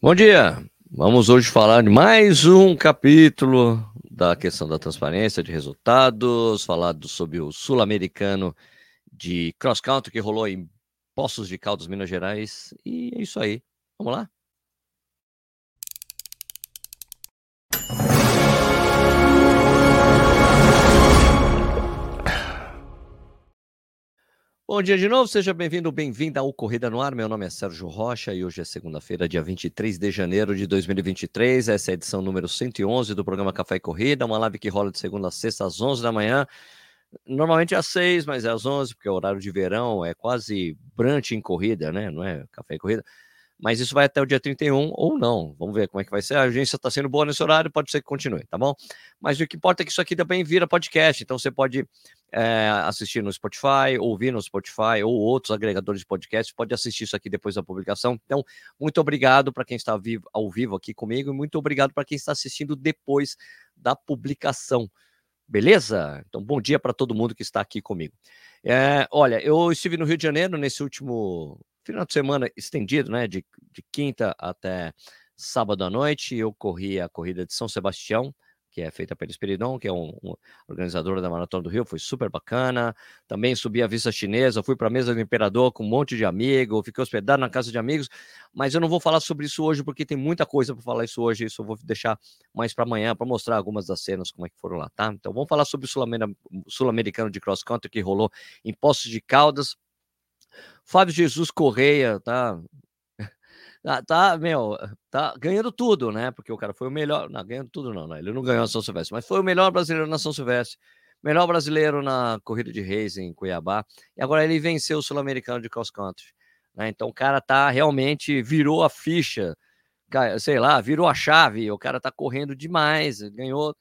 Bom dia! Vamos hoje falar de mais um capítulo da questão da transparência de resultados, falar sobre o sul-americano de cross country que rolou em Poços de Caldas, Minas Gerais. E é isso aí. Vamos lá? Bom dia de novo, seja bem-vindo, bem-vinda ao Corrida no Ar. Meu nome é Sérgio Rocha e hoje é segunda-feira, dia 23 de janeiro de 2023. Essa é a edição número 111 do programa Café e Corrida, uma live que rola de segunda a sexta às 11 da manhã. Normalmente às 6, mas é às 11, porque é horário de verão, é quase brunch em corrida, né? Não é café e corrida mas isso vai até o dia 31 ou não. Vamos ver como é que vai ser. A agência está sendo boa nesse horário, pode ser que continue, tá bom? Mas o que importa é que isso aqui também vira podcast, então você pode é, assistir no Spotify, ouvir no Spotify ou outros agregadores de podcast, pode assistir isso aqui depois da publicação. Então, muito obrigado para quem está vivo, ao vivo aqui comigo e muito obrigado para quem está assistindo depois da publicação. Beleza? Então, bom dia para todo mundo que está aqui comigo. É, olha, eu estive no Rio de Janeiro nesse último final de semana estendido, né? De, de quinta até sábado à noite, eu corri a corrida de São Sebastião, que é feita pelo Espiridon, que é um, um organizador da Maratona do Rio, foi super bacana. Também subi a vista chinesa, fui para a mesa do imperador com um monte de amigos, fiquei hospedado na casa de amigos, mas eu não vou falar sobre isso hoje porque tem muita coisa para falar isso hoje, isso eu vou deixar mais para amanhã para mostrar algumas das cenas como é que foram lá, tá? Então vamos falar sobre o sul-americano de cross country que rolou em Poços de Caldas, Fábio Jesus Correia, tá? Tá, tá, meu, tá ganhando tudo, né? Porque o cara foi o melhor. Não, ganhando tudo, não, né? Ele não ganhou a São Silvestre, mas foi o melhor brasileiro na São Silvestre, melhor brasileiro na corrida de reis em Cuiabá. E agora ele venceu o Sul-Americano de Cross Country. Né? Então o cara tá realmente virou a ficha, sei lá, virou a chave. O cara tá correndo demais, ganhou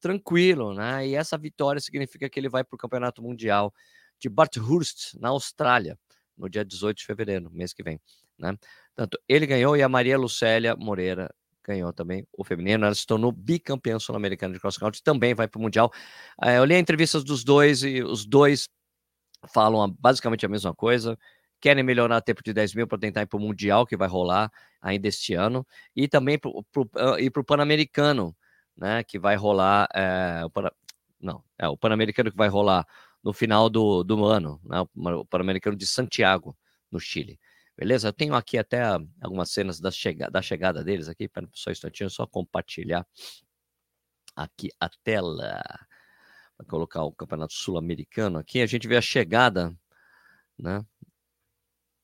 tranquilo, né? E essa vitória significa que ele vai para o Campeonato Mundial de Bathurst, na Austrália no dia 18 de fevereiro, mês que vem, né? Tanto ele ganhou e a Maria Lucélia Moreira ganhou também o feminino. Ela se tornou bicampeã sul-americana de cross country, também vai para o Mundial. Eh, eu li entrevistas dos dois e os dois falam basicamente a mesma coisa. Querem melhorar o tempo de 10 mil para tentar ir para o Mundial, que vai rolar ainda este ano, e também para ah, para o Pan-Americano, né? Que vai rolar. É, o Pan, não, é o Pan-Americano que vai rolar no final do, do ano, né, o Pan-Americano de Santiago, no Chile. Beleza? Eu tenho aqui até algumas cenas da, chega, da chegada deles aqui, para só um instantinho, só compartilhar aqui a tela. Para colocar o Campeonato Sul-Americano aqui, a gente vê a chegada, né?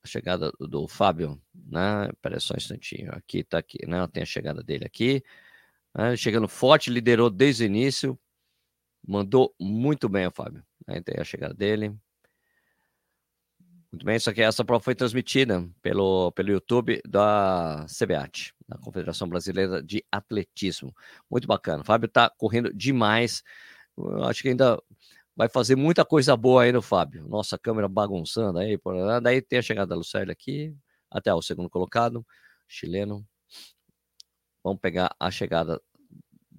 A chegada do Fábio, né? Espera só um instantinho. Aqui tá aqui, né? Tem a chegada dele aqui. Né? Chegando forte, liderou desde o início. Mandou muito bem o Fábio. Aí tem a chegada dele. Muito bem, só que essa prova foi transmitida pelo, pelo YouTube da CBAT, da Confederação Brasileira de Atletismo. Muito bacana. O Fábio está correndo demais. Eu acho que ainda vai fazer muita coisa boa aí no Fábio. Nossa câmera bagunçando aí. Por... Daí tem a chegada da Lucélia aqui, até o segundo colocado, chileno. Vamos pegar a chegada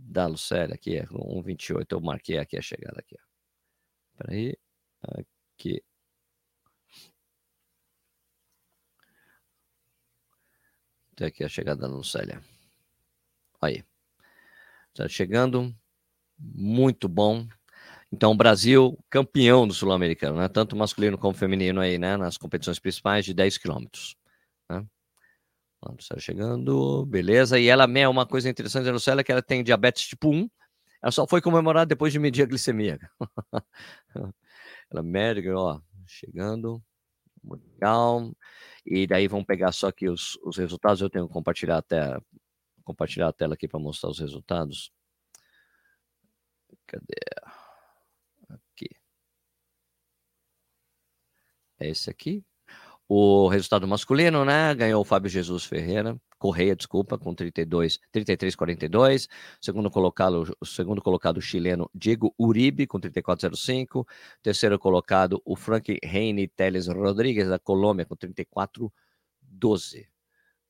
da Lucélia aqui, é 1,28. Eu marquei aqui a chegada aqui. Espera aí. Aqui. Tem aqui a chegada da Lucélia. Aí. Está chegando. Muito bom. Então, Brasil campeão do Sul-Americano, né? Tanto masculino como feminino aí, né? Nas competições principais de 10 quilômetros. Né? Lucélia chegando, beleza. E ela é uma coisa interessante da Lucélia que ela tem diabetes tipo 1. Ela só foi comemorada depois de medir a glicemia. ela médica, ó, chegando. Legal. E daí vamos pegar só aqui os, os resultados. Eu tenho que compartilhar até compartilhar a tela aqui para mostrar os resultados. Cadê? Aqui. É esse aqui. O resultado masculino, né? Ganhou o Fábio Jesus Ferreira, Correia, desculpa, com 32, 33 42. Segundo colocado, o segundo colocado chileno Diego Uribe com 34,05. Terceiro colocado o Frank Reine Teles Rodrigues da Colômbia com 34,12.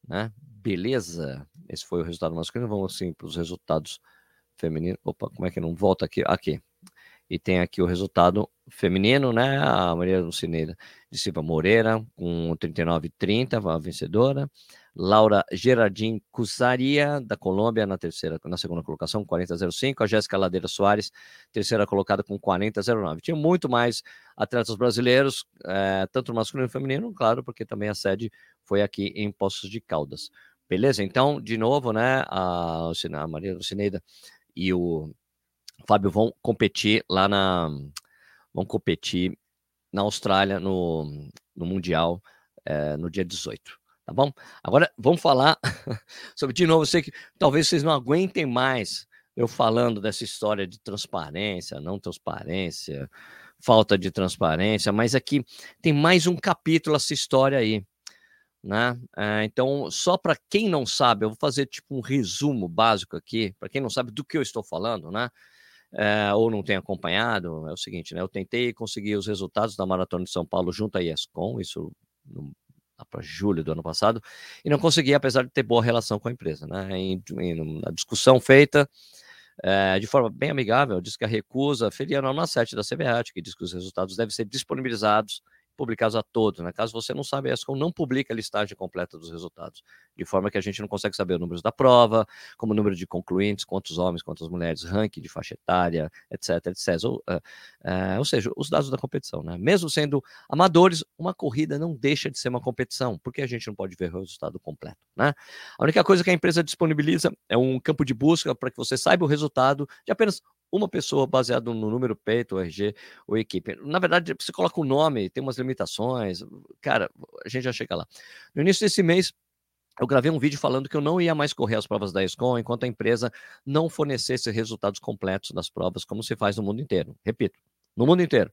Né? Beleza? Esse foi o resultado masculino. Vamos assim para os resultados femininos. Opa, como é que não volta aqui? Aqui. E tem aqui o resultado feminino, né? A Maria Lucineira de Silva Moreira, com 39,30, a vencedora. Laura Gerardin Cusaria, da Colômbia, na terceira, na segunda colocação, 40,05. A Jéssica Ladeira Soares, terceira colocada com 40,09. Tinha muito mais atletas brasileiros, é, tanto masculino e feminino, claro, porque também a sede foi aqui em Poços de Caldas. Beleza? Então, de novo, né, a, a Maria Lucineida e o Fábio vão competir lá na. vão competir na Austrália, no, no Mundial, é, no dia 18 tá bom? Agora vamos falar sobre, de novo, eu sei que talvez vocês não aguentem mais eu falando dessa história de transparência, não transparência, falta de transparência, mas aqui tem mais um capítulo essa história aí, né? É, então, só para quem não sabe, eu vou fazer tipo um resumo básico aqui, para quem não sabe do que eu estou falando, né? É, ou não tem acompanhado, é o seguinte, né? Eu tentei conseguir os resultados da Maratona de São Paulo junto à ESCOM, isso no para julho do ano passado, e não consegui, apesar de ter boa relação com a empresa. Né? Em, em discussão feita é, de forma bem amigável, diz que a recusa feria a norma 7 da CBAT, que diz que os resultados devem ser disponibilizados publicados a todos. Né? Caso você não saiba, a ESCOM não publica a listagem completa dos resultados, de forma que a gente não consegue saber o número da prova, como o número de concluintes, quantos homens, quantas mulheres, ranking de faixa etária, etc, etc. Ou, uh, uh, ou seja, os dados da competição. Né? Mesmo sendo amadores, uma corrida não deixa de ser uma competição, porque a gente não pode ver o resultado completo. Né? A única coisa que a empresa disponibiliza é um campo de busca para que você saiba o resultado de apenas uma pessoa baseado no número peito, RG ou equipe. Na verdade, você coloca o nome, tem umas limitações. Cara, a gente já chega lá. No início desse mês, eu gravei um vídeo falando que eu não ia mais correr as provas da ESCOM enquanto a empresa não fornecesse resultados completos das provas, como se faz no mundo inteiro. Repito, no mundo inteiro.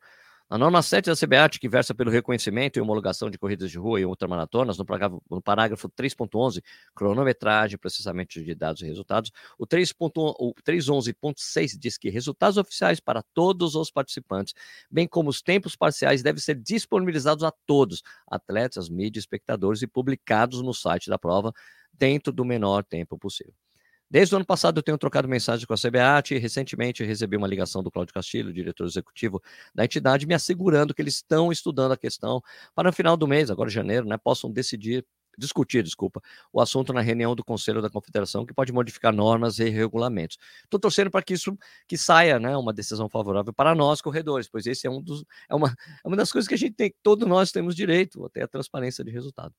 A norma 7 da CBAT, que versa pelo reconhecimento e homologação de corridas de rua e ultramaratonas, no parágrafo, no parágrafo 3.11, cronometragem, processamento de dados e resultados, o 3.11.6 diz que resultados oficiais para todos os participantes, bem como os tempos parciais, devem ser disponibilizados a todos, atletas, mídia, espectadores e publicados no site da prova dentro do menor tempo possível. Desde o ano passado eu tenho trocado mensagem com a CBAT e recentemente recebi uma ligação do Cláudio Castilho, diretor executivo da entidade, me assegurando que eles estão estudando a questão para no final do mês, agora janeiro, né, possam decidir discutir, desculpa, o assunto na reunião do Conselho da Confederação, que pode modificar normas e regulamentos. Estou torcendo para que isso que saia, né, uma decisão favorável para nós corredores, pois esse é um dos é uma, é uma das coisas que a gente tem, todos nós temos direito, até a transparência de resultado.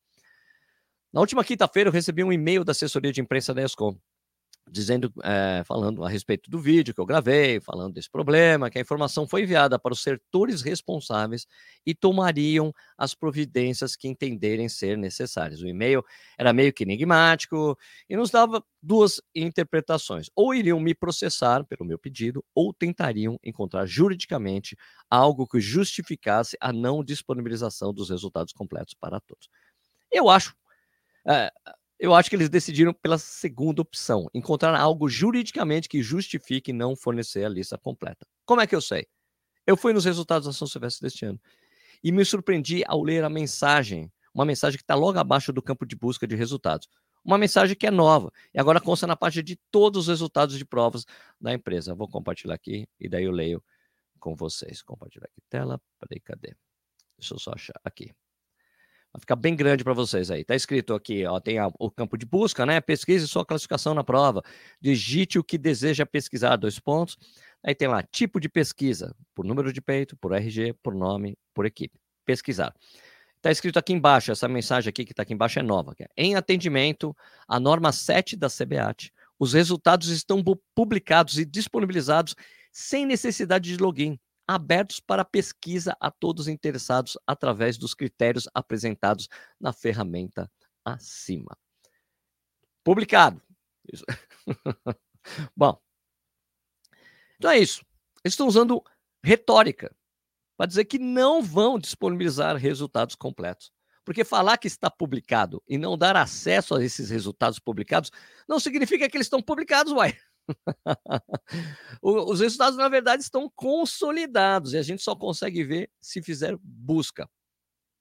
Na última quinta-feira eu recebi um e-mail da assessoria de imprensa da ESCOM, dizendo, é, falando a respeito do vídeo que eu gravei, falando desse problema, que a informação foi enviada para os setores responsáveis e tomariam as providências que entenderem ser necessárias. O e-mail era meio que enigmático e nos dava duas interpretações: ou iriam me processar pelo meu pedido, ou tentariam encontrar juridicamente algo que justificasse a não disponibilização dos resultados completos para todos. Eu acho é, eu acho que eles decidiram pela segunda opção, encontrar algo juridicamente que justifique não fornecer a lista completa. Como é que eu sei? Eu fui nos resultados da São Silvestre deste ano e me surpreendi ao ler a mensagem, uma mensagem que está logo abaixo do campo de busca de resultados. Uma mensagem que é nova e agora consta na página de todos os resultados de provas da empresa. vou compartilhar aqui e daí eu leio com vocês. Compartilhar aqui tela. Peraí, cadê? Deixa eu só achar aqui. Vai ficar bem grande para vocês aí. Tá escrito aqui, ó, tem a, o campo de busca, né? Pesquise sua classificação na prova. Digite o que deseja pesquisar, dois pontos. Aí tem lá, tipo de pesquisa, por número de peito, por RG, por nome, por equipe. Pesquisar. Está escrito aqui embaixo, essa mensagem aqui que está aqui embaixo é nova. É, em atendimento à norma 7 da CBAT, os resultados estão publicados e disponibilizados sem necessidade de login abertos para pesquisa a todos interessados através dos critérios apresentados na ferramenta acima. Publicado. Bom, então é isso. Eles estão usando retórica para dizer que não vão disponibilizar resultados completos. Porque falar que está publicado e não dar acesso a esses resultados publicados não significa que eles estão publicados, uai. Os resultados, na verdade, estão consolidados e a gente só consegue ver se fizer busca.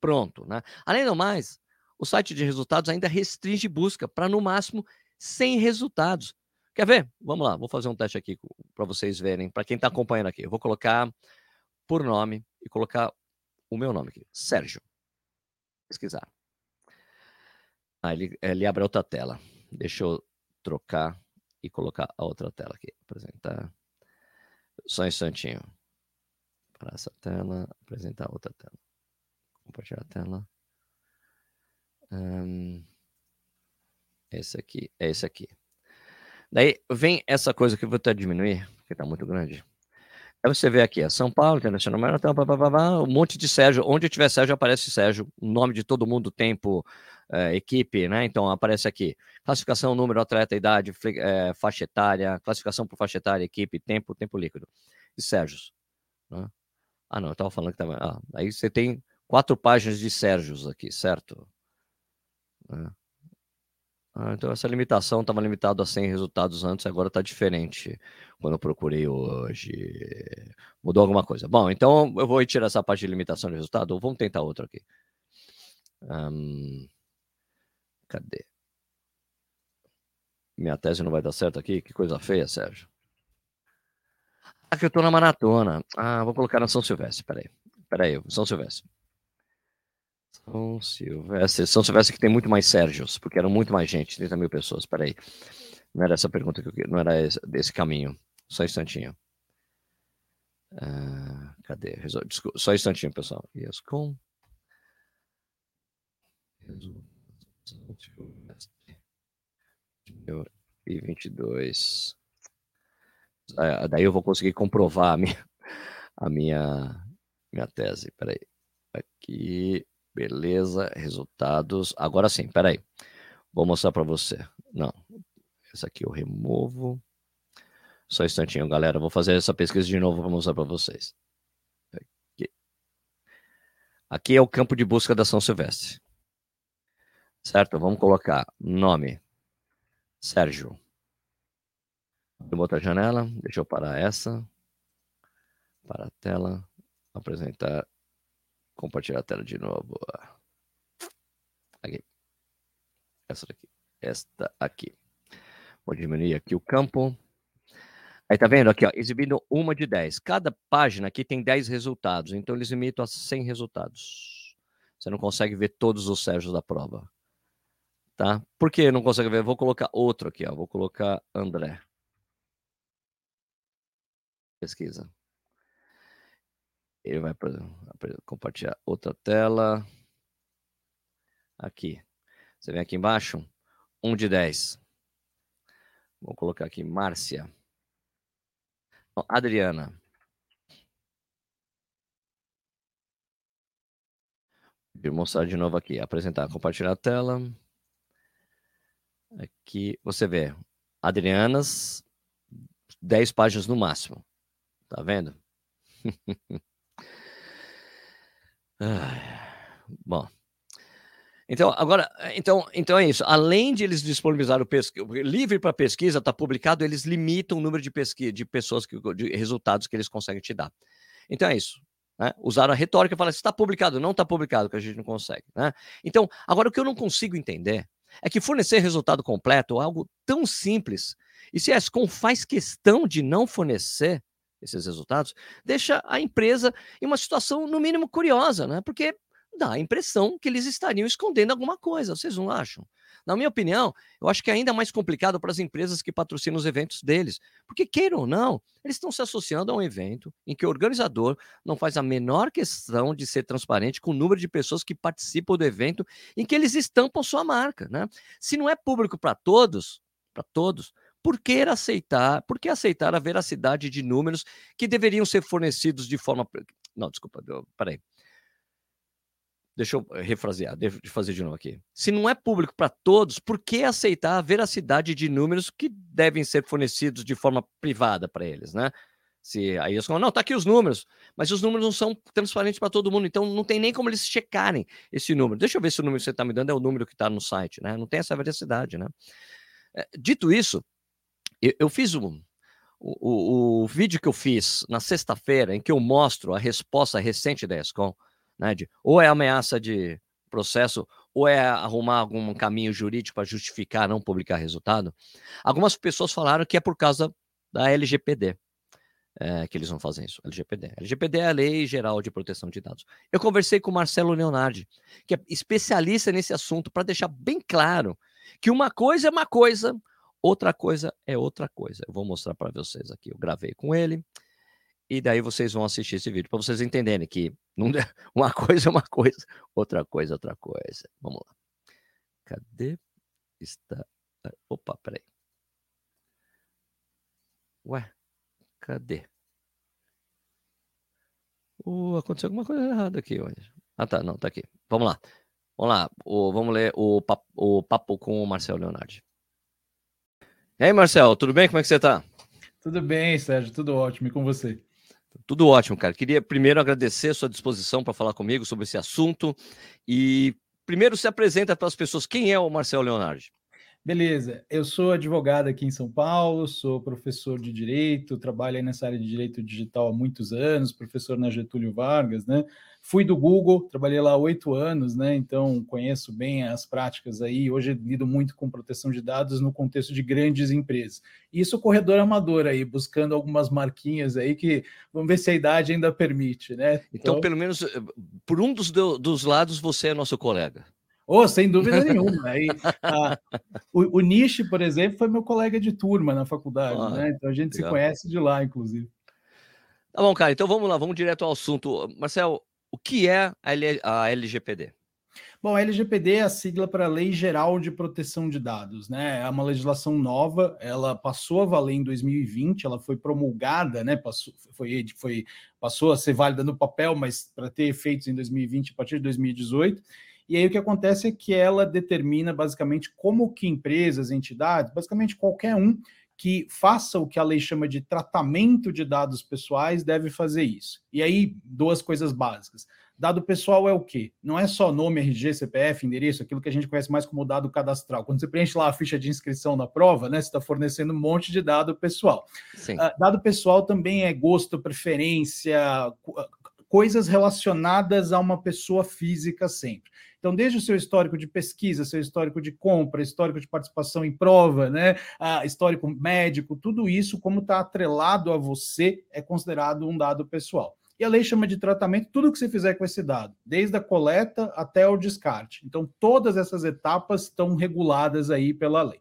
Pronto. Né? Além do mais, o site de resultados ainda restringe busca para, no máximo, 100 resultados. Quer ver? Vamos lá, vou fazer um teste aqui para vocês verem, para quem está acompanhando aqui. Eu vou colocar por nome e colocar o meu nome aqui, Sérgio. Pesquisar. Ah, ele, ele abre outra tela. Deixa eu trocar e colocar a outra tela aqui. Apresentar. Só um instantinho. Para essa tela, apresentar outra tela. Compartilhar a tela. Um, esse aqui, é esse aqui. Daí vem essa coisa que eu vou até diminuir, porque está muito grande. Aí você vê aqui, é São Paulo, Internacional Maratão, um monte de Sérgio. Onde tiver Sérgio, aparece Sérgio. O nome de todo mundo, tempo, é, equipe, né? Então aparece aqui. Classificação, número, atleta, idade, é, faixa etária, classificação por faixa etária, equipe, tempo, tempo líquido. E Sérgios. Né? Ah, não, eu estava falando que tava. Ah, aí você tem quatro páginas de Sérgios aqui, certo? Né? Ah, então essa limitação estava limitada a 100 resultados antes, agora está diferente quando eu procurei hoje. Mudou alguma coisa. Bom, então eu vou tirar essa parte de limitação de resultado, ou vamos tentar outra aqui. Um, cadê? Minha tese não vai dar certo aqui? Que coisa feia, Sérgio. Ah, que eu estou na maratona. Ah, vou colocar na São Silvestre, peraí. Peraí, São Silvestre. São Silvestre. São Silvestre que tem muito mais Sérgios, porque eram muito mais gente, 30 mil pessoas. Peraí. Não era essa pergunta que eu Não era esse, desse caminho. Só um instantinho. Uh, cadê? Desculpa, só um instantinho, pessoal. Yes, com. 2022. Ah, daí eu vou conseguir comprovar a minha, a minha, minha tese. Peraí. Aqui. Beleza, resultados. Agora sim, peraí. Vou mostrar para você. Não, essa aqui eu removo. Só um instantinho, galera. Vou fazer essa pesquisa de novo para mostrar para vocês. Aqui. aqui é o campo de busca da São Silvestre. Certo? Vamos colocar nome. Sérgio. Vou botar a janela. Deixa eu parar essa. Para a tela. Apresentar Compartilhar a tela de novo. Aqui. Essa daqui. Esta aqui. Vou diminuir aqui o campo. Aí tá vendo aqui, ó, exibindo uma de 10. Cada página aqui tem 10 resultados, então eles limitam a 100 resultados. Você não consegue ver todos os Sérgios da prova. Tá? Por que não consegue ver? Vou colocar outro aqui, ó. Vou colocar André. Pesquisa. Ele vai compartilhar outra tela. Aqui. Você vem aqui embaixo. 1 de 10. Vou colocar aqui Márcia. Adriana. Vou mostrar de novo aqui. Apresentar, compartilhar a tela. Aqui você vê. Adrianas, 10 páginas no máximo. Tá vendo? bom. Então, agora, então, então é isso. Além de eles disponibilizar o livre para pesquisa, está publicado, eles limitam o número de pesquisa, de pessoas, que, de resultados que eles conseguem te dar. Então é isso. Né? Usaram a retórica e falaram: está publicado, não está publicado, que a gente não consegue. Né? Então, agora o que eu não consigo entender é que fornecer resultado completo é algo tão simples. E se a ESCOM faz questão de não fornecer, esses resultados, deixa a empresa em uma situação, no mínimo, curiosa, né? Porque dá a impressão que eles estariam escondendo alguma coisa, vocês não acham? Na minha opinião, eu acho que é ainda mais complicado para as empresas que patrocinam os eventos deles, porque queiram ou não, eles estão se associando a um evento em que o organizador não faz a menor questão de ser transparente com o número de pessoas que participam do evento em que eles estampam sua marca, né? Se não é público para todos, para todos, por que aceitar, por que aceitar a veracidade de números que deveriam ser fornecidos de forma. Não, desculpa, peraí. Deixa eu refrasear, deixa eu fazer de novo aqui. Se não é público para todos, por que aceitar a veracidade de números que devem ser fornecidos de forma privada para eles, né? Se aí eles falam, não, tá aqui os números, mas os números não são transparentes para todo mundo, então não tem nem como eles checarem esse número. Deixa eu ver se o número que você está me dando é o número que está no site, né? Não tem essa veracidade, né? É, dito isso, eu, eu fiz um, o, o, vídeo que eu fiz na sexta-feira, em que eu mostro a resposta recente da ESCOM, né, de, ou é ameaça de processo, ou é arrumar algum caminho jurídico para justificar não publicar resultado, algumas pessoas falaram que é por causa da LGPD. é, que eles não fazem isso. LGPD. LGPD é a Lei Geral de Proteção de Dados. Eu conversei com o Marcelo Leonardi, que é especialista nesse assunto, para deixar bem claro que uma coisa é uma coisa, outra coisa é outra coisa. Eu vou mostrar para vocês aqui. Eu gravei com ele. E daí vocês vão assistir esse vídeo para vocês entenderem que uma coisa é uma coisa, outra coisa é outra coisa. Vamos lá. Cadê? Está. Opa, peraí. Ué, cadê? Uh, aconteceu alguma coisa errada aqui hoje. Ah, tá, não, tá aqui. Vamos lá. Vamos lá. O, vamos ler o papo, o papo com o Marcel Leonardi. E aí, Marcel, tudo bem? Como é que você tá? Tudo bem, Sérgio, tudo ótimo. E com você? Tudo ótimo, cara. Queria primeiro agradecer sua disposição para falar comigo sobre esse assunto. E primeiro se apresenta para as pessoas quem é o Marcel Leonardi. Beleza, eu sou advogado aqui em São Paulo, sou professor de direito, trabalho nessa área de direito digital há muitos anos, professor na Getúlio Vargas, né? Fui do Google, trabalhei lá oito anos, né? Então conheço bem as práticas aí. Hoje lido muito com proteção de dados no contexto de grandes empresas. Isso corredor amador aí, buscando algumas marquinhas aí que vamos ver se a idade ainda permite, né? Então, então pelo menos eh, por um dos, dos lados, você é nosso colega. Oh, sem dúvida nenhuma. Aí, a, o, o Nishi, por exemplo, foi meu colega de turma na faculdade, ah, né? Então a gente legal. se conhece de lá, inclusive. Tá bom, cara. Então vamos lá, vamos direto ao assunto. Marcel, o que é a LGPD? Bom, a LGPD é a sigla para Lei Geral de Proteção de Dados, né? É uma legislação nova, ela passou a valer em 2020, ela foi promulgada, né? Passou, foi, foi, passou a ser válida no papel, mas para ter efeitos em 2020 a partir de 2018. E aí o que acontece é que ela determina basicamente como que empresas, entidades, basicamente qualquer um que faça o que a lei chama de tratamento de dados pessoais deve fazer isso. E aí, duas coisas básicas. Dado pessoal é o quê? Não é só nome, RG, CPF, endereço, aquilo que a gente conhece mais como dado cadastral. Quando você preenche lá a ficha de inscrição da prova, né, você está fornecendo um monte de dado pessoal. Uh, dado pessoal também é gosto, preferência, coisas relacionadas a uma pessoa física sempre. Então, desde o seu histórico de pesquisa, seu histórico de compra, histórico de participação em prova, né, histórico médico, tudo isso, como está atrelado a você, é considerado um dado pessoal. E a lei chama de tratamento tudo que você fizer com esse dado, desde a coleta até o descarte. Então, todas essas etapas estão reguladas aí pela lei.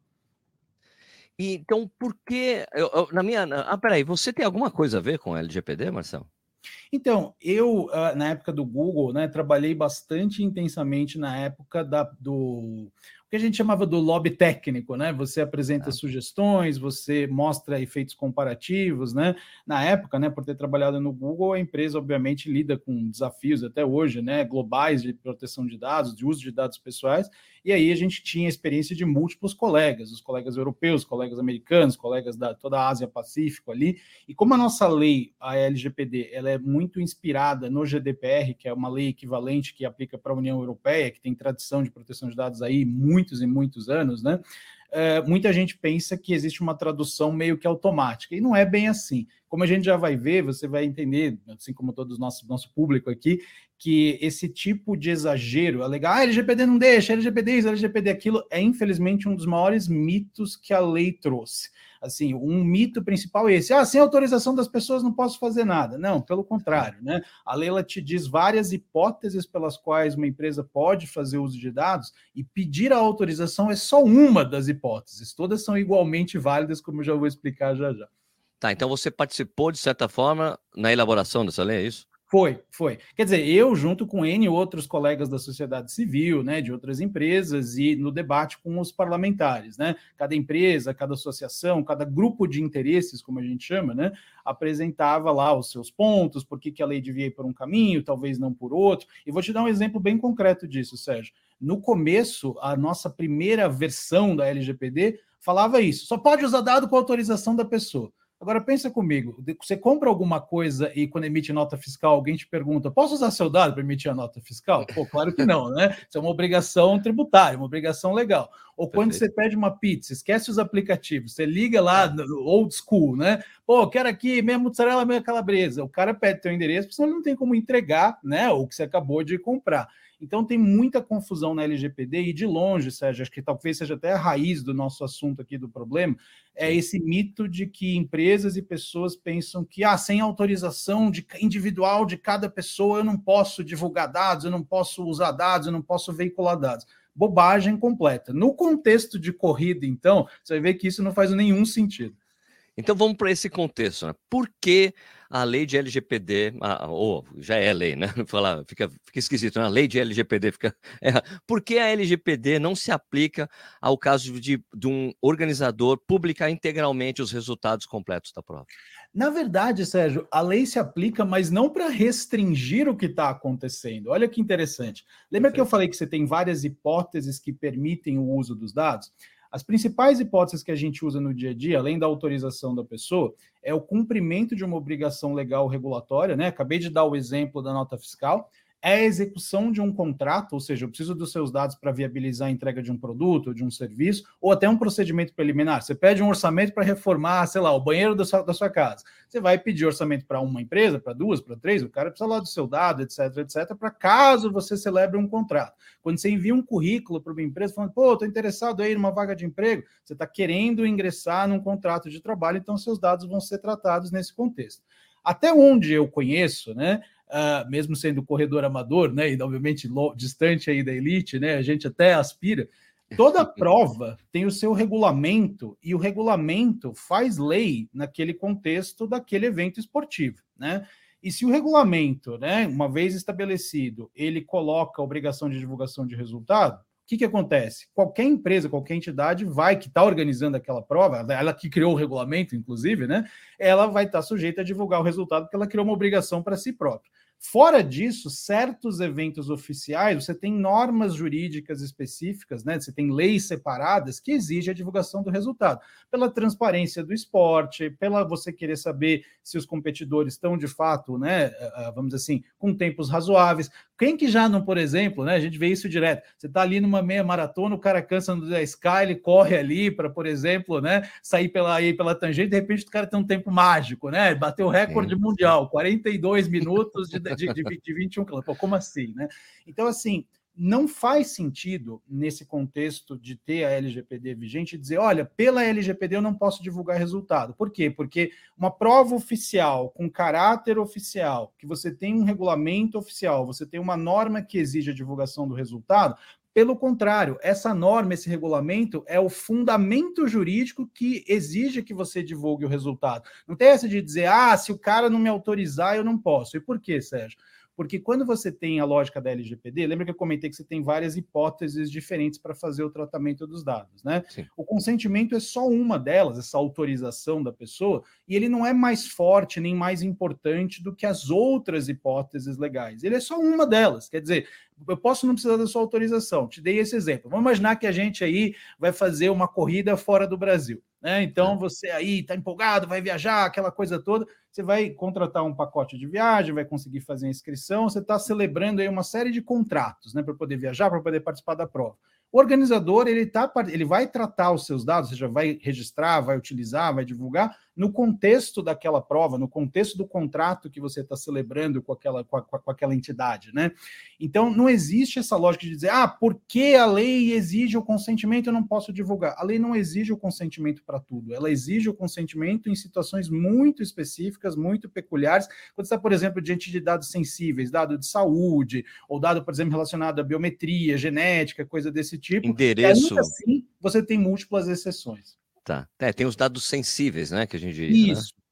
então, por que. Eu, eu, na minha. Ah, peraí, você tem alguma coisa a ver com LGPD, Marcelo? Então, eu, uh, na época do Google, né, trabalhei bastante intensamente na época da, do o que a gente chamava do lobby técnico, né? Você apresenta é. sugestões, você mostra efeitos comparativos, né? Na época, né, por ter trabalhado no Google, a empresa obviamente lida com desafios até hoje, né, globais de proteção de dados, de uso de dados pessoais, e aí a gente tinha experiência de múltiplos colegas, os colegas europeus, colegas americanos, colegas da toda a Ásia Pacífico ali. E como a nossa lei, a LGPD, ela é muito inspirada no GDPR, que é uma lei equivalente que aplica para a União Europeia, que tem tradição de proteção de dados aí muitos e muitos anos, né? É, muita gente pensa que existe uma tradução meio que automática, e não é bem assim. Como a gente já vai ver, você vai entender, assim como todo o nosso, nosso público aqui, que esse tipo de exagero, é legal, ah, LGPD não deixa, LGPD isso, LGPD aquilo, é infelizmente um dos maiores mitos que a lei trouxe. Assim, um mito principal é esse, ah, sem autorização das pessoas não posso fazer nada. Não, pelo contrário, né? A lei ela te diz várias hipóteses pelas quais uma empresa pode fazer uso de dados e pedir a autorização é só uma das hipóteses, todas são igualmente válidas, como já vou explicar já já. Tá, então você participou, de certa forma, na elaboração dessa lei, é isso? Foi, foi. Quer dizer, eu, junto com N outros colegas da sociedade civil, né, de outras empresas, e no debate com os parlamentares, né? Cada empresa, cada associação, cada grupo de interesses, como a gente chama, né, apresentava lá os seus pontos, por que, que a lei devia ir por um caminho, talvez não por outro. E vou te dar um exemplo bem concreto disso, Sérgio. No começo, a nossa primeira versão da LGPD falava isso: só pode usar dado com autorização da pessoa. Agora pensa comigo, você compra alguma coisa e quando emite nota fiscal, alguém te pergunta: posso usar seu dado para emitir a nota fiscal? Pô, claro que não, né? Isso é uma obrigação tributária, uma obrigação legal. Ou quando Perfeito. você pede uma pizza, esquece os aplicativos, você liga lá no old school, né? Pô, quero aqui meia mussarela, meia calabresa. O cara pede teu endereço, porque senão ele não tem como entregar, né? O que você acabou de comprar. Então tem muita confusão na LGPD e de longe, Sérgio, acho que talvez seja até a raiz do nosso assunto aqui do problema, é esse mito de que empresas e pessoas pensam que ah, sem autorização de, individual de cada pessoa eu não posso divulgar dados, eu não posso usar dados, eu não posso veicular dados. Bobagem completa. No contexto de corrida, então, você vai ver que isso não faz nenhum sentido. Então vamos para esse contexto. Né? Por que a lei de LGPD, ou já é lei, né? Falar, fica, fica esquisito, né? A lei de LGPD fica. É, por que a LGPD não se aplica ao caso de, de um organizador publicar integralmente os resultados completos da prova? Na verdade, Sérgio, a lei se aplica, mas não para restringir o que está acontecendo. Olha que interessante. Lembra Perfeito. que eu falei que você tem várias hipóteses que permitem o uso dos dados? As principais hipóteses que a gente usa no dia a dia, além da autorização da pessoa, é o cumprimento de uma obrigação legal regulatória, né? Acabei de dar o exemplo da nota fiscal, é a execução de um contrato, ou seja, eu preciso dos seus dados para viabilizar a entrega de um produto, de um serviço, ou até um procedimento preliminar. Você pede um orçamento para reformar, sei lá, o banheiro da sua, da sua casa. Você vai pedir orçamento para uma empresa, para duas, para três, o cara precisa lá do seu dado, etc, etc, para caso você celebre um contrato. Quando você envia um currículo para uma empresa falando, pô, estou interessado aí numa vaga de emprego, você está querendo ingressar num contrato de trabalho, então seus dados vão ser tratados nesse contexto. Até onde eu conheço, né? Uh, mesmo sendo corredor amador, né, e obviamente distante aí da elite, né, a gente até aspira. Toda prova tem o seu regulamento e o regulamento faz lei naquele contexto daquele evento esportivo, né? E se o regulamento, né, uma vez estabelecido, ele coloca a obrigação de divulgação de resultado, o que, que acontece? Qualquer empresa, qualquer entidade vai que está organizando aquela prova, ela que criou o regulamento, inclusive, né? Ela vai estar tá sujeita a divulgar o resultado porque ela criou uma obrigação para si própria. Fora disso, certos eventos oficiais, você tem normas jurídicas específicas, né? Você tem leis separadas que exigem a divulgação do resultado, pela transparência do esporte, pela você querer saber se os competidores estão de fato, né? Eh, eh, vamos dizer assim, com tempos razoáveis. Quem que já não, por exemplo, né? A gente vê isso direto. Você está ali numa meia maratona, o cara cansa no 10K, ele corre ali para, por exemplo, né? Sair pela, aí pela tangente, de repente o cara tem um tempo mágico, né? Bateu o recorde mundial, 42 minutos de de, de, de 21 quilômetros. Pô, como assim, né? Então, assim, não faz sentido, nesse contexto de ter a LGPD vigente, dizer: olha, pela LGPD eu não posso divulgar resultado. Por quê? Porque uma prova oficial, com caráter oficial, que você tem um regulamento oficial, você tem uma norma que exige a divulgação do resultado. Pelo contrário, essa norma, esse regulamento é o fundamento jurídico que exige que você divulgue o resultado. Não tem essa de dizer, ah, se o cara não me autorizar, eu não posso. E por quê, Sérgio? Porque quando você tem a lógica da LGPD, lembra que eu comentei que você tem várias hipóteses diferentes para fazer o tratamento dos dados, né? Sim. O consentimento é só uma delas, essa autorização da pessoa, e ele não é mais forte nem mais importante do que as outras hipóteses legais. Ele é só uma delas. Quer dizer, eu posso não precisar da sua autorização. Te dei esse exemplo. Vamos imaginar que a gente aí vai fazer uma corrida fora do Brasil. Né? Então é. você aí está empolgado, vai viajar, aquela coisa toda. Você vai contratar um pacote de viagem, vai conseguir fazer a inscrição. Você está celebrando aí uma série de contratos, né, para poder viajar, para poder participar da prova. O organizador ele tá, ele vai tratar os seus dados, ou seja, vai registrar, vai utilizar, vai divulgar no contexto daquela prova, no contexto do contrato que você está celebrando com aquela, com, a, com, aquela entidade, né? Então, não existe essa lógica de dizer, ah, porque a lei exige o consentimento, eu não posso divulgar. A lei não exige o consentimento para tudo, ela exige o consentimento em situações muito específicas, muito peculiares. Quando está, por exemplo, diante de dados sensíveis, dado de saúde, ou dado, por exemplo, relacionado à biometria, genética, coisa desse tipo. Endereço. Ainda assim, você tem múltiplas exceções. Tá. É, tem os dados sensíveis, né? Que a gente. Né? Isso. Né?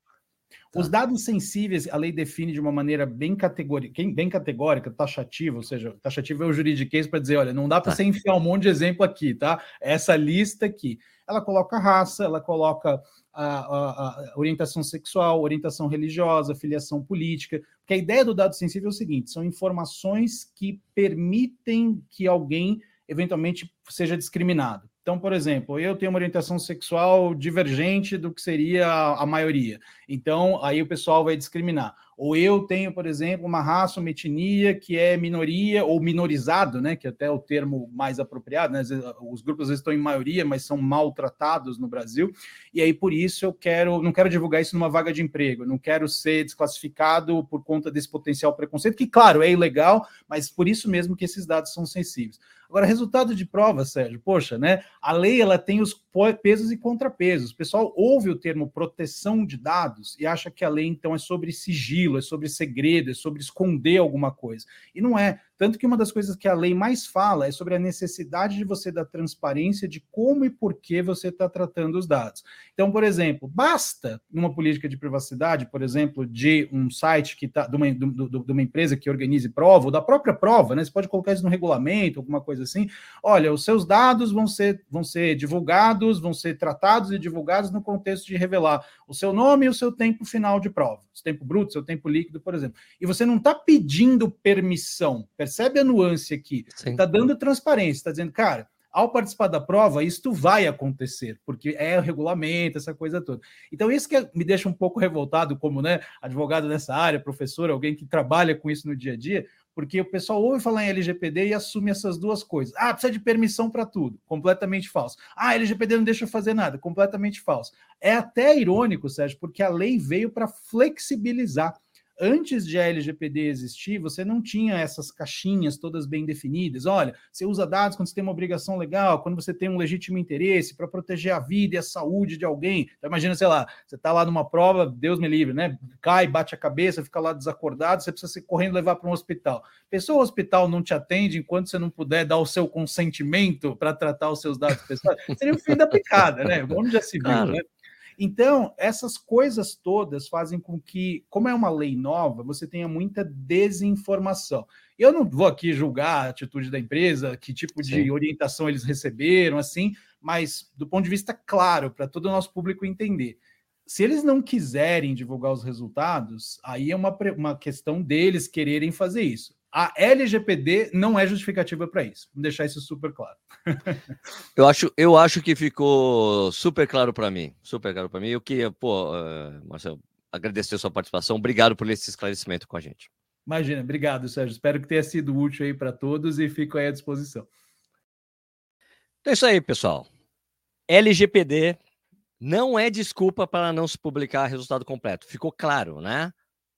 Os dados sensíveis, a lei define de uma maneira bem categórica, bem categórica, taxativa, ou seja, taxativa é o juridiquês para dizer, olha, não dá para tá. você enfiar um monte de exemplo aqui, tá? Essa lista aqui. Ela coloca raça, ela coloca a, a, a, orientação sexual, orientação religiosa, filiação política, porque a ideia do dado sensível é o seguinte: são informações que permitem que alguém eventualmente seja discriminado. Então, por exemplo, eu tenho uma orientação sexual divergente do que seria a maioria. Então, aí o pessoal vai discriminar. Ou eu tenho, por exemplo, uma raça, uma etnia que é minoria ou minorizado, né? Que é até é o termo mais apropriado, né? Os grupos estão em maioria, mas são maltratados no Brasil. E aí, por isso, eu quero, não quero divulgar isso numa vaga de emprego, não quero ser desclassificado por conta desse potencial preconceito, que, claro, é ilegal, mas por isso mesmo que esses dados são sensíveis. Agora, resultado de prova, Sérgio, poxa, né? A lei ela tem os pesos e contrapesos. O pessoal ouve o termo proteção de dados e acha que a lei então é sobre sigilo, é sobre segredo, é sobre esconder alguma coisa. E não é. Tanto que uma das coisas que a lei mais fala é sobre a necessidade de você dar transparência de como e por que você está tratando os dados. Então, por exemplo, basta numa política de privacidade, por exemplo, de um site que está, de de uma empresa que organize prova, ou da própria prova, né? Você pode colocar isso no regulamento, alguma coisa assim. Olha, os seus dados vão ser, vão ser divulgados, vão ser tratados e divulgados no contexto de revelar o seu nome e o seu tempo final de prova, o tempo bruto, seu tempo líquido, por exemplo. E você não está pedindo permissão, percebe a nuance aqui? Está dando transparência, está dizendo, cara, ao participar da prova, isto vai acontecer, porque é o regulamento, essa coisa toda. Então, isso que me deixa um pouco revoltado, como né, advogado nessa área, professor, alguém que trabalha com isso no dia a dia, porque o pessoal ouve falar em LGPD e assume essas duas coisas. Ah, precisa de permissão para tudo. Completamente falso. Ah, LGPD não deixa eu fazer nada. Completamente falso. É até irônico, Sérgio, porque a lei veio para flexibilizar antes de a LGPD existir, você não tinha essas caixinhas todas bem definidas. Olha, você usa dados quando você tem uma obrigação legal, quando você tem um legítimo interesse para proteger a vida e a saúde de alguém. Então, imagina, sei lá, você está lá numa prova, Deus me livre, né? Cai, bate a cabeça, fica lá desacordado, você precisa ser correndo levar para um hospital. Pessoa, o hospital não te atende enquanto você não puder dar o seu consentimento para tratar os seus dados pessoais. Seria o fim da picada, né? Onde já se viu, claro. né? Então, essas coisas todas fazem com que, como é uma lei nova, você tenha muita desinformação. Eu não vou aqui julgar a atitude da empresa, que tipo de Sim. orientação eles receberam, assim, mas do ponto de vista claro, para todo o nosso público entender. Se eles não quiserem divulgar os resultados, aí é uma, uma questão deles quererem fazer isso. A LGPD não é justificativa para isso. Vamos deixar isso super claro. eu, acho, eu acho que ficou super claro para mim. Super claro para mim. Eu queria, pô, uh, Marcelo, agradecer a sua participação. Obrigado por esse esclarecimento com a gente. Imagina, obrigado, Sérgio. Espero que tenha sido útil aí para todos e fico aí à disposição. Então é isso aí, pessoal. LGPD não é desculpa para não se publicar resultado completo. Ficou claro, né?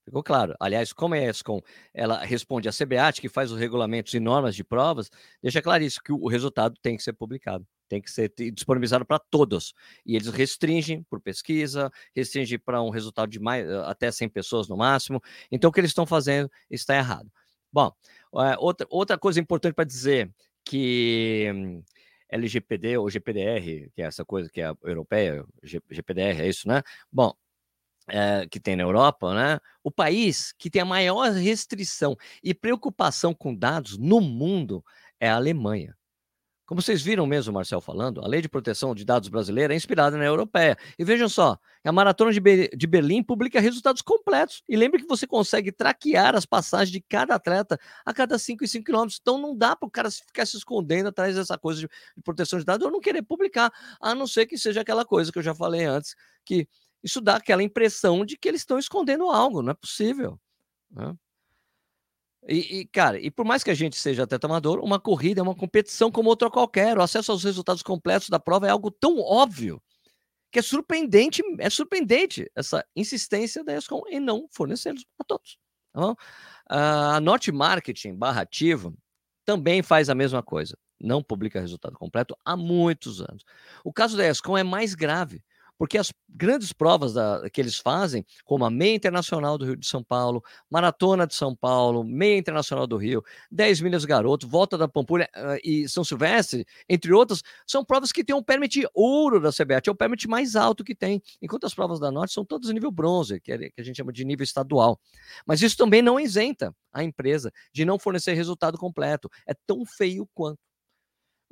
Ficou claro. Aliás, como a ESCOM ela responde à CBAT, que faz os regulamentos e normas de provas, deixa claríssimo que o resultado tem que ser publicado, tem que ser disponibilizado para todos. E eles restringem por pesquisa, restringem para um resultado de mais, até 100 pessoas no máximo. Então, o que eles estão fazendo está errado. Bom, eh, outra, outra coisa importante para dizer que LGPD ou GPDR, que é essa coisa que é europeia, GPDR, é isso, né? Bom, é, que tem na Europa, né? O país que tem a maior restrição e preocupação com dados no mundo é a Alemanha. Como vocês viram mesmo, Marcel falando, a lei de proteção de dados brasileira é inspirada na europeia. E vejam só, a Maratona de, Be de Berlim publica resultados completos. E lembre que você consegue traquear as passagens de cada atleta a cada 5 e 5 quilômetros. Então não dá para o cara ficar se escondendo atrás dessa coisa de, de proteção de dados ou não querer publicar, a não ser que seja aquela coisa que eu já falei antes, que isso dá aquela impressão de que eles estão escondendo algo, não é possível. Né? E, e, cara, e por mais que a gente seja até amador, uma corrida é uma competição como outra qualquer. O acesso aos resultados completos da prova é algo tão óbvio que é surpreendente, é surpreendente essa insistência da ESCOM em não fornecê-los a todos. Tá a Norte Marketing barra ativo também faz a mesma coisa. Não publica resultado completo há muitos anos. O caso da ESCOM é mais grave, porque as grandes provas da, que eles fazem, como a Meia Internacional do Rio de São Paulo, Maratona de São Paulo, Meia Internacional do Rio, 10 milhas garoto, Volta da Pampulha uh, e São Silvestre, entre outras, são provas que têm um permit ouro da CBAT, é o permit mais alto que tem, enquanto as provas da Norte são todas nível bronze, que, é, que a gente chama de nível estadual. Mas isso também não isenta a empresa de não fornecer resultado completo. É tão feio quanto.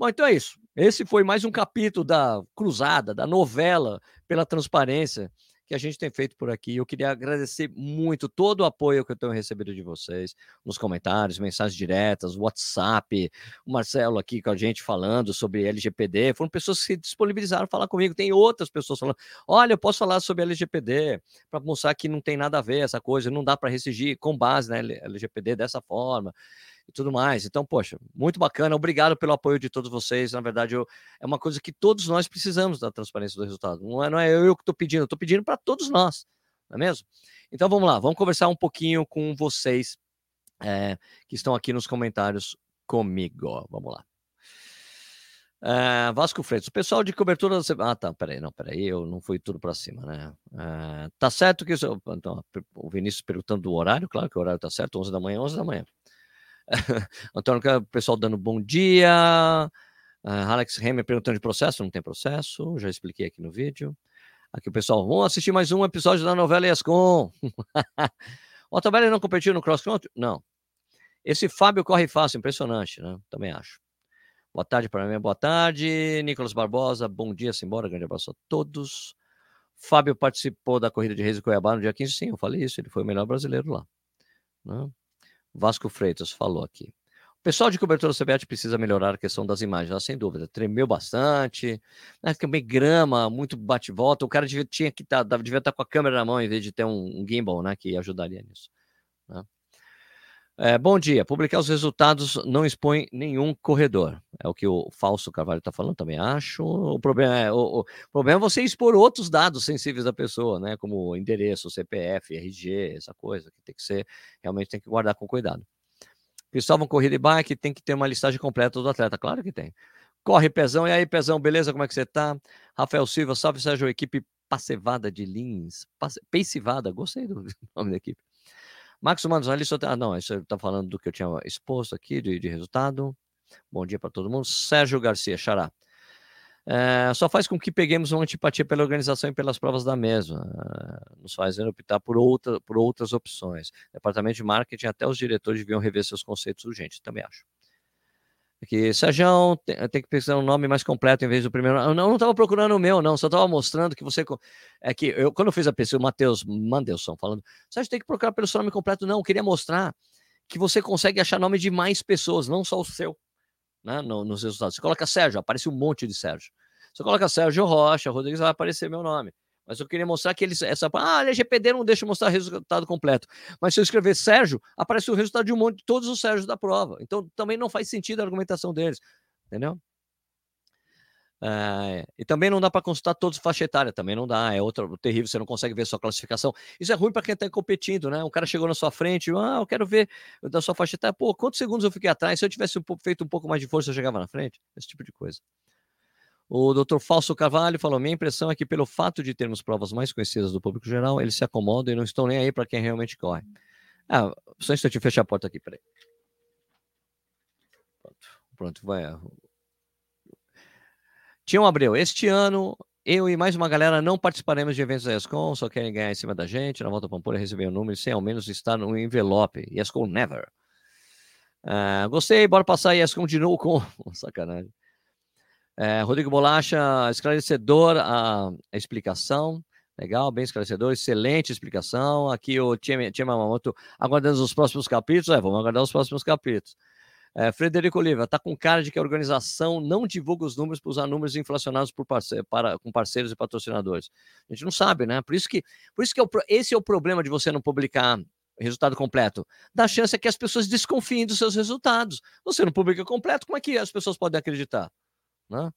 Bom, então é isso. Esse foi mais um capítulo da cruzada, da novela pela transparência que a gente tem feito por aqui. Eu queria agradecer muito todo o apoio que eu tenho recebido de vocês nos comentários, mensagens diretas, WhatsApp, o Marcelo aqui com a gente falando sobre LGPD. Foram pessoas que se disponibilizaram a falar comigo. Tem outras pessoas falando: olha, eu posso falar sobre LGPD para mostrar que não tem nada a ver essa coisa, não dá para restringir com base na LGPD dessa forma e tudo mais. Então, poxa, muito bacana. Obrigado pelo apoio de todos vocês. Na verdade, eu, é uma coisa que todos nós precisamos da transparência do resultado. Não é, não é eu que estou pedindo, estou pedindo para todos nós, não é mesmo? Então, vamos lá, vamos conversar um pouquinho com vocês é, que estão aqui nos comentários comigo. Vamos lá. Uh, Vasco Freitas, o pessoal de cobertura. Ah, tá, peraí, não, peraí, eu não fui tudo para cima, né? Uh, tá certo que. Então, o Vinícius perguntando do horário, claro que o horário tá certo, 11 da manhã, 11 da manhã. Antônio, o pessoal dando bom dia. Uh, Alex Hammer perguntando de processo, não tem processo, já expliquei aqui no vídeo. Aqui o pessoal, vamos assistir mais um episódio da novela Escom. o Otavelli não competiu no cross country? Não. Esse Fábio corre fácil, impressionante, né? Também acho. Boa tarde para mim, boa tarde. Nicolas Barbosa, bom dia, simbora, grande abraço a todos. Fábio participou da corrida de Reis de Cuiabá no dia 15, sim, eu falei isso, ele foi o melhor brasileiro lá. Né? Vasco Freitas falou aqui. O pessoal de cobertura CBAT precisa melhorar a questão das imagens, ah, sem dúvida. Tremeu bastante, né, também grama, muito bate-volta. O cara devia, tinha que tá, devia estar tá com a câmera na mão em vez de ter um, um gimbal, né, que ajudaria nisso. É, bom dia. Publicar os resultados não expõe nenhum corredor. É o que o falso Carvalho está falando, também acho. O problema, é, o, o, problema é você expor outros dados sensíveis da pessoa, né? Como endereço, CPF, RG, essa coisa, que tem que ser, realmente tem que guardar com cuidado. Cristóvão Corrida e Bike tem que ter uma listagem completa do atleta. Claro que tem. Corre, Pezão. E aí, Pezão, beleza? Como é que você tá? Rafael Silva, salve, Sérgio, equipe Passevada de Lins. Passe... Peicivada, gostei do nome da equipe. Max Humanos, ali só Ah, não, isso está falando do que eu tinha exposto aqui de, de resultado. Bom dia para todo mundo. Sérgio Garcia, Xará. É, só faz com que peguemos uma antipatia pela organização e pelas provas da mesma, nos fazendo optar por, outra, por outras opções. Departamento de marketing, até os diretores deviam rever seus conceitos urgentes, também acho. Aqui, Sérgio, tem, tem, que pensar um nome mais completo em vez do primeiro. Eu não estava procurando o meu, não, só estava mostrando que você. É que eu, quando eu fiz a pesquisa, o Matheus Mandelson falando, Sérgio, tem que procurar pelo seu nome completo. Não, eu queria mostrar que você consegue achar nome de mais pessoas, não só o seu, né, no, nos resultados. Você coloca Sérgio, aparece um monte de Sérgio. Você coloca Sérgio Rocha, Rodrigues, vai aparecer meu nome. Mas eu queria mostrar que eles. Essa, ah, LGPD não deixa mostrar resultado completo. Mas se eu escrever Sérgio, aparece o resultado de um monte de todos os Sérgios da prova. Então também não faz sentido a argumentação deles. Entendeu? É, e também não dá para consultar todos faixa etária, também não dá, é outro terrível, você não consegue ver sua classificação. Isso é ruim para quem está competindo, né? Um cara chegou na sua frente, ah, eu quero ver da sua faixa etária, pô, quantos segundos eu fiquei atrás? Se eu tivesse feito um pouco mais de força, eu chegava na frente, esse tipo de coisa. O Dr. Falso Carvalho falou: minha impressão é que, pelo fato de termos provas mais conhecidas do público geral, eles se acomodam e não estão nem aí para quem realmente corre. Ah, só um instante, fechar a porta aqui, peraí. Pronto, pronto, vai. Tião Abreu, este ano eu e mais uma galera não participaremos de eventos da ESCOM, só querem ganhar em cima da gente. Na volta Pampulha receber o um número sem ao menos estar no envelope. ESCOM never. Uh, gostei, bora passar a ESCOM de novo com. Sacanagem. É, Rodrigo Bolacha, esclarecedor a, a, explicação. Legal, bem esclarecedor, excelente explicação. Aqui o Tia Mamamoto aguardando os próximos capítulos. É, vamos aguardar os próximos capítulos. É, Frederico Oliva, está com cara de que a organização não divulga os números para usar números inflacionados por parce para, com parceiros e patrocinadores. A gente não sabe, né? Por isso que, por isso que é o, esse é o problema de você não publicar resultado completo. Da chance é que as pessoas desconfiem dos seus resultados. Você não publica completo, como é que as pessoas podem acreditar? Né?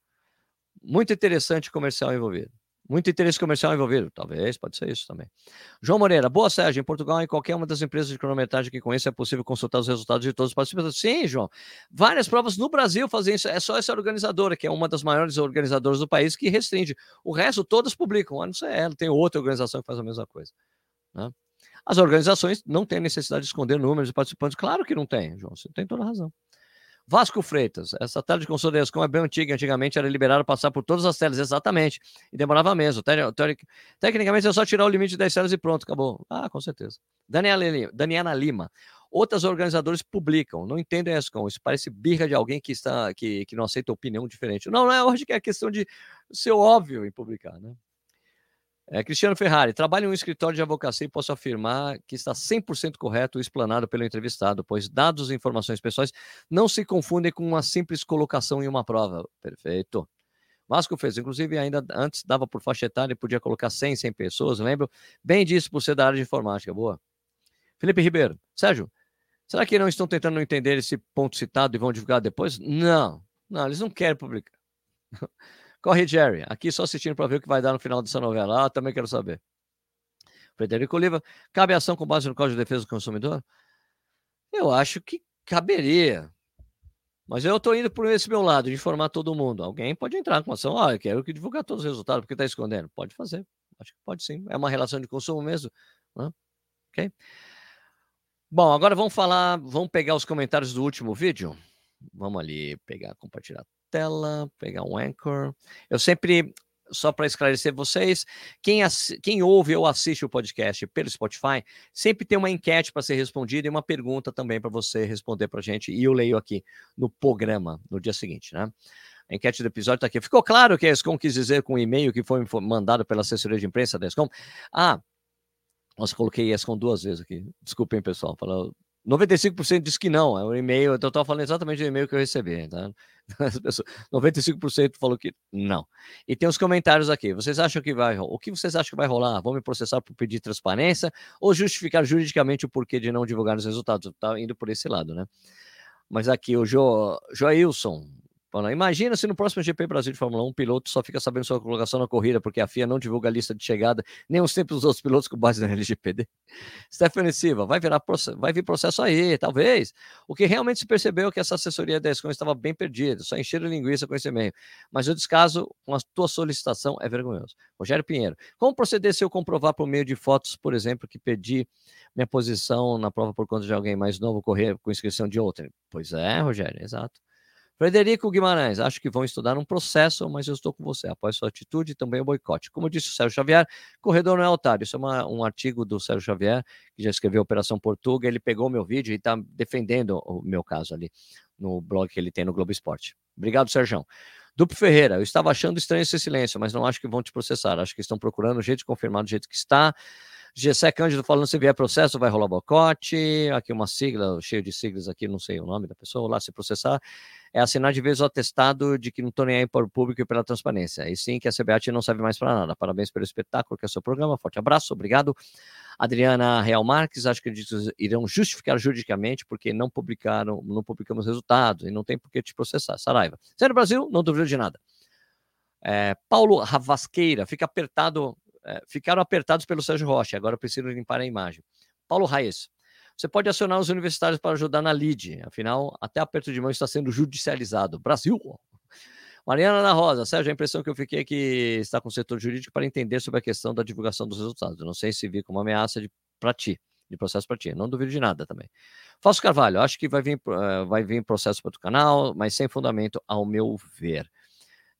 Muito interessante comercial envolvido. Muito interesse comercial envolvido, talvez, pode ser isso também. João Moreira, boa Sérgio, em Portugal, em qualquer uma das empresas de cronometragem que conheça, é possível consultar os resultados de todos os participantes. Sim, João, várias provas no Brasil fazem isso, é só essa organizadora, que é uma das maiores organizadoras do país, que restringe. O resto, todas publicam, não ser ela, tem outra organização que faz a mesma coisa. Né? As organizações não têm necessidade de esconder números de participantes, claro que não tem, João, você tem toda a razão. Vasco Freitas, essa tela de consolidação é bem antiga, antigamente era liberado passar por todas as telas, exatamente, e demorava mesmo. Tecnicamente é só tirar o limite de 10 telas e pronto, acabou. Ah, com certeza. Daniela Lima. Outras organizadores publicam, não entendem a ESCOM. Isso parece birra de alguém que está que, que não aceita opinião diferente. Não, não é, hoje que é questão de ser óbvio em publicar, né? É, Cristiano Ferrari, trabalho em um escritório de advocacia e posso afirmar que está 100% correto o explanado pelo entrevistado, pois dados e informações pessoais não se confundem com uma simples colocação em uma prova. Perfeito. Vasco fez, inclusive, ainda antes dava por faixa etária e podia colocar 100, 100 pessoas, lembro bem disso por ser da área de informática. Boa. Felipe Ribeiro, Sérgio, será que não estão tentando entender esse ponto citado e vão divulgar depois? Não, não, eles não querem publicar. Corre, Jerry. Aqui só assistindo para ver o que vai dar no final dessa novela. Ah, também quero saber. Frederico Oliva. Cabe ação com base no Código de Defesa do Consumidor? Eu acho que caberia. Mas eu estou indo por esse meu lado, de informar todo mundo. Alguém pode entrar com ação. Ah, eu quero que divulgar todos os resultados, porque está escondendo. Pode fazer. Acho que pode sim. É uma relação de consumo mesmo. Né? Ok? Bom, agora vamos falar, vamos pegar os comentários do último vídeo. Vamos ali pegar, compartilhar tela, pegar um Anchor. Eu sempre, só para esclarecer vocês, quem, quem ouve ou assiste o podcast pelo Spotify, sempre tem uma enquete para ser respondida e uma pergunta também para você responder para a gente, e eu leio aqui no programa no dia seguinte, né? A enquete do episódio está aqui. Ficou claro que a ESCOM quis dizer com o e-mail que foi mandado pela assessoria de imprensa da ESCOM? Ah, nossa, coloquei ESCOM duas vezes aqui. Desculpem, pessoal. Falou 95% diz que não, é um e-mail, então eu estou falando exatamente do e-mail que eu recebi, tá? 95% falou que não. E tem os comentários aqui. Vocês acham que vai, o que vocês acham que vai rolar? Vão me processar por pedir transparência ou justificar juridicamente o porquê de não divulgar os resultados? Tá indo por esse lado, né? Mas aqui o jo, Joilson, Imagina se no próximo GP Brasil de Fórmula 1 um piloto só fica sabendo sua colocação na corrida porque a FIA não divulga a lista de chegada, nem os tempos dos outros pilotos com base na LGPD. Stephanie Silva, vai, virar, vai vir processo aí, talvez. O que realmente se percebeu é que essa assessoria da ESCOM estava bem perdida, só encheram linguiça com esse e-mail. Mas o descaso com a tua solicitação é vergonhoso. Rogério Pinheiro, como proceder se eu comprovar por meio de fotos, por exemplo, que perdi minha posição na prova por conta de alguém mais novo correr com inscrição de outra? Pois é, Rogério, exato. Frederico Guimarães, acho que vão estudar um processo, mas eu estou com você. Após sua atitude, também o boicote. Como disse o Sérgio Xavier, corredor não é otário. Isso é uma, um artigo do Sérgio Xavier, que já escreveu Operação Portuga. Ele pegou meu vídeo e está defendendo o meu caso ali no blog que ele tem no Globo Esporte. Obrigado, Sérgio. Duplo Ferreira, eu estava achando estranho esse silêncio, mas não acho que vão te processar. Acho que estão procurando o jeito de confirmar do jeito que está. Gessé Cândido falando se vier processo vai rolar boicote. Aqui uma sigla, cheio de siglas aqui, não sei o nome da pessoa. Lá se processar é assinar de vez o atestado de que não estou nem aí para o público e pela transparência. E sim que a CBAT não serve mais para nada. Parabéns pelo espetáculo que é o seu programa. Forte abraço, obrigado. Adriana Real Marques, acho que eles irão justificar juridicamente porque não publicaram, não publicamos resultados e não tem por que te processar. Saraiva. Sério, Brasil, não duvido de nada. É, Paulo Ravasqueira, fica apertado é, ficaram apertados pelo Sérgio Rocha, agora preciso limpar a imagem. Paulo Reis, você pode acionar os universitários para ajudar na LID, afinal, até aperto de mão está sendo judicializado. Brasil! Mariana da Rosa, Sérgio, a impressão que eu fiquei é que está com o setor jurídico para entender sobre a questão da divulgação dos resultados. não sei se vi como uma ameaça para ti, de processo para ti. Não duvido de nada também. Fausto Carvalho, acho que vai vir, uh, vai vir processo para o canal, mas sem fundamento, ao meu ver.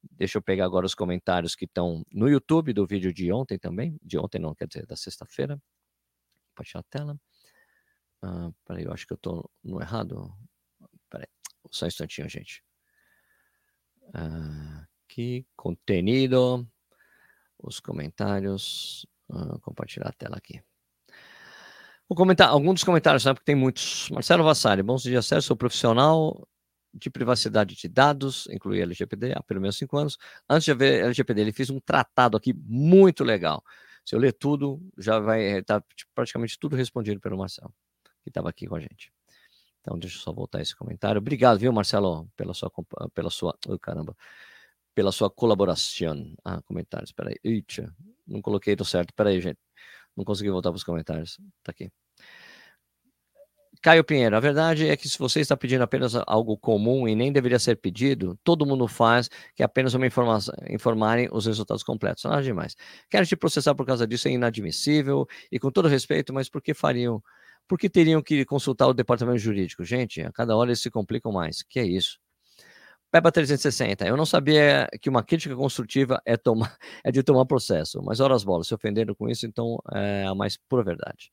Deixa eu pegar agora os comentários que estão no YouTube do vídeo de ontem também. De ontem não, quer dizer, da sexta-feira. Tirar a tela. Ah, peraí, eu acho que eu estou no errado. Peraí, só um instantinho, gente. Ah, aqui, contenido. Os comentários. Ah, compartilhar a tela aqui. Vou comentar alguns dos comentários, né, porque tem muitos. Marcelo Vassari, bons dias, Sérgio. Sou profissional de privacidade de dados, inclui LGPD, há pelo menos cinco anos. Antes de haver LGPD, ele fez um tratado aqui muito legal. Se eu ler tudo, já vai estar tá, tipo, praticamente tudo respondido pelo Marcelo, que estava aqui com a gente. Então, deixa eu só voltar esse comentário. Obrigado, viu, Marcelo, pela sua, pela sua, oh, caramba, pela sua colaboração. Ah, comentários, peraí. Eita, não coloquei do certo, peraí, gente. Não consegui voltar para os comentários. Tá aqui. Caio Pinheiro, a verdade é que se você está pedindo apenas algo comum e nem deveria ser pedido, todo mundo faz, que é apenas uma informação, informarem os resultados completos. Nada demais. Quero te processar por causa disso, é inadmissível e com todo respeito, mas por que fariam? Por que teriam que consultar o departamento jurídico? Gente, a cada hora eles se complicam mais. Que é isso? Peba 360, eu não sabia que uma crítica construtiva é, tomar, é de tomar processo, mas horas bolas, se ofendendo com isso, então é a mais pura verdade.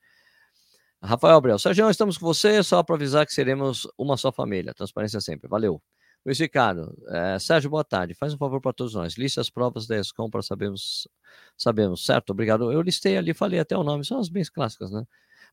Rafael Abreu, Sérgio, estamos com você só para avisar que seremos uma só família. Transparência sempre. Valeu. Luiz Ricardo, é, Sérgio, boa tarde. Faz um favor para todos nós. Liste as provas da ESCOM para sabermos, sabemos, certo? Obrigado. Eu listei ali, falei até o nome, são as bem clássicas, né?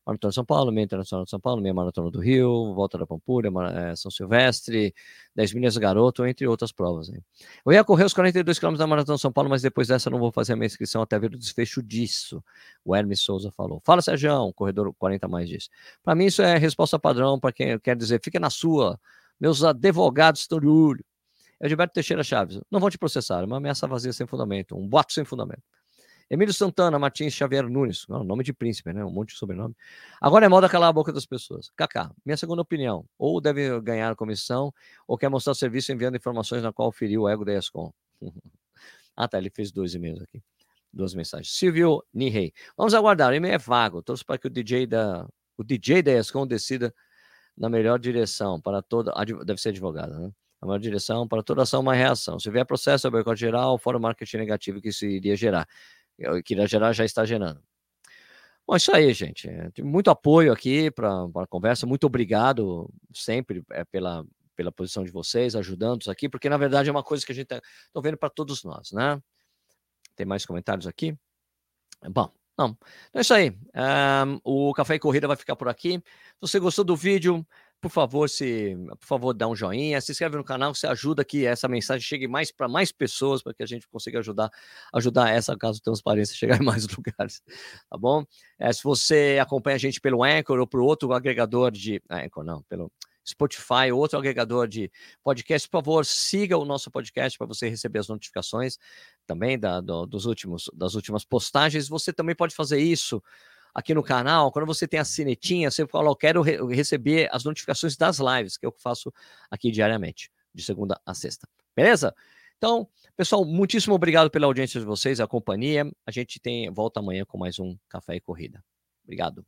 Maratona de São Paulo, meia Internacional de São Paulo, meia Maratona do Rio, Volta da Pampulha, é, São Silvestre, 10 milhas Garoto, entre outras provas. Hein? Eu ia correr os 42 km da Maratona de São Paulo, mas depois dessa não vou fazer a minha inscrição até ver o desfecho disso. O Hermes Souza falou. Fala, Sérgio, corredor 40 mais disso. Para mim, isso é resposta padrão para quem quer dizer, fica na sua. Meus advogados estão de olho. Gilberto Teixeira Chaves, não vão te processar, é uma ameaça vazia sem fundamento, um boato sem fundamento. Emílio Santana, Martins Xavier Nunes, não, nome de príncipe, né? Um monte de sobrenome. Agora é moda calar a boca das pessoas. Kaká, minha segunda opinião, ou deve ganhar comissão, ou quer mostrar serviço enviando informações na qual feriu o ego da ESCOM. ah, tá, ele fez dois e-mails aqui. Duas mensagens. Silvio Nihei. Vamos aguardar, o e-mail é vago. Torço para que o DJ da, o DJ da ESCOM decida na melhor direção para toda. Deve ser advogado, né? A melhor direção para toda ação, uma reação. Se vier processo, é boicote geral, fora o marketing negativo que isso iria gerar que na geral já está gerando. Bom, isso aí, gente. É, muito apoio aqui para a conversa. Muito obrigado sempre é, pela, pela posição de vocês, ajudando-nos aqui, porque na verdade é uma coisa que a gente está vendo para todos nós, né? Tem mais comentários aqui? Bom, não. Então é isso aí. Um, o Café e Corrida vai ficar por aqui. Se você gostou do vídeo, por favor, se, por favor, dá um joinha, se inscreve no canal, você ajuda que essa mensagem chegue mais para mais pessoas, para que a gente consiga ajudar, ajudar essa caso transparência chegar em mais lugares, tá bom? É, se você acompanha a gente pelo Anchor ou por outro agregador de ah, Anchor não, pelo Spotify, outro agregador de podcast, por favor, siga o nosso podcast para você receber as notificações também da, do, dos últimos, das últimas postagens. Você também pode fazer isso aqui no canal, quando você tem a sinetinha, você fala, eu quero re receber as notificações das lives, que eu faço aqui diariamente, de segunda a sexta. Beleza? Então, pessoal, muitíssimo obrigado pela audiência de vocês, a companhia. A gente tem volta amanhã com mais um Café e Corrida. Obrigado.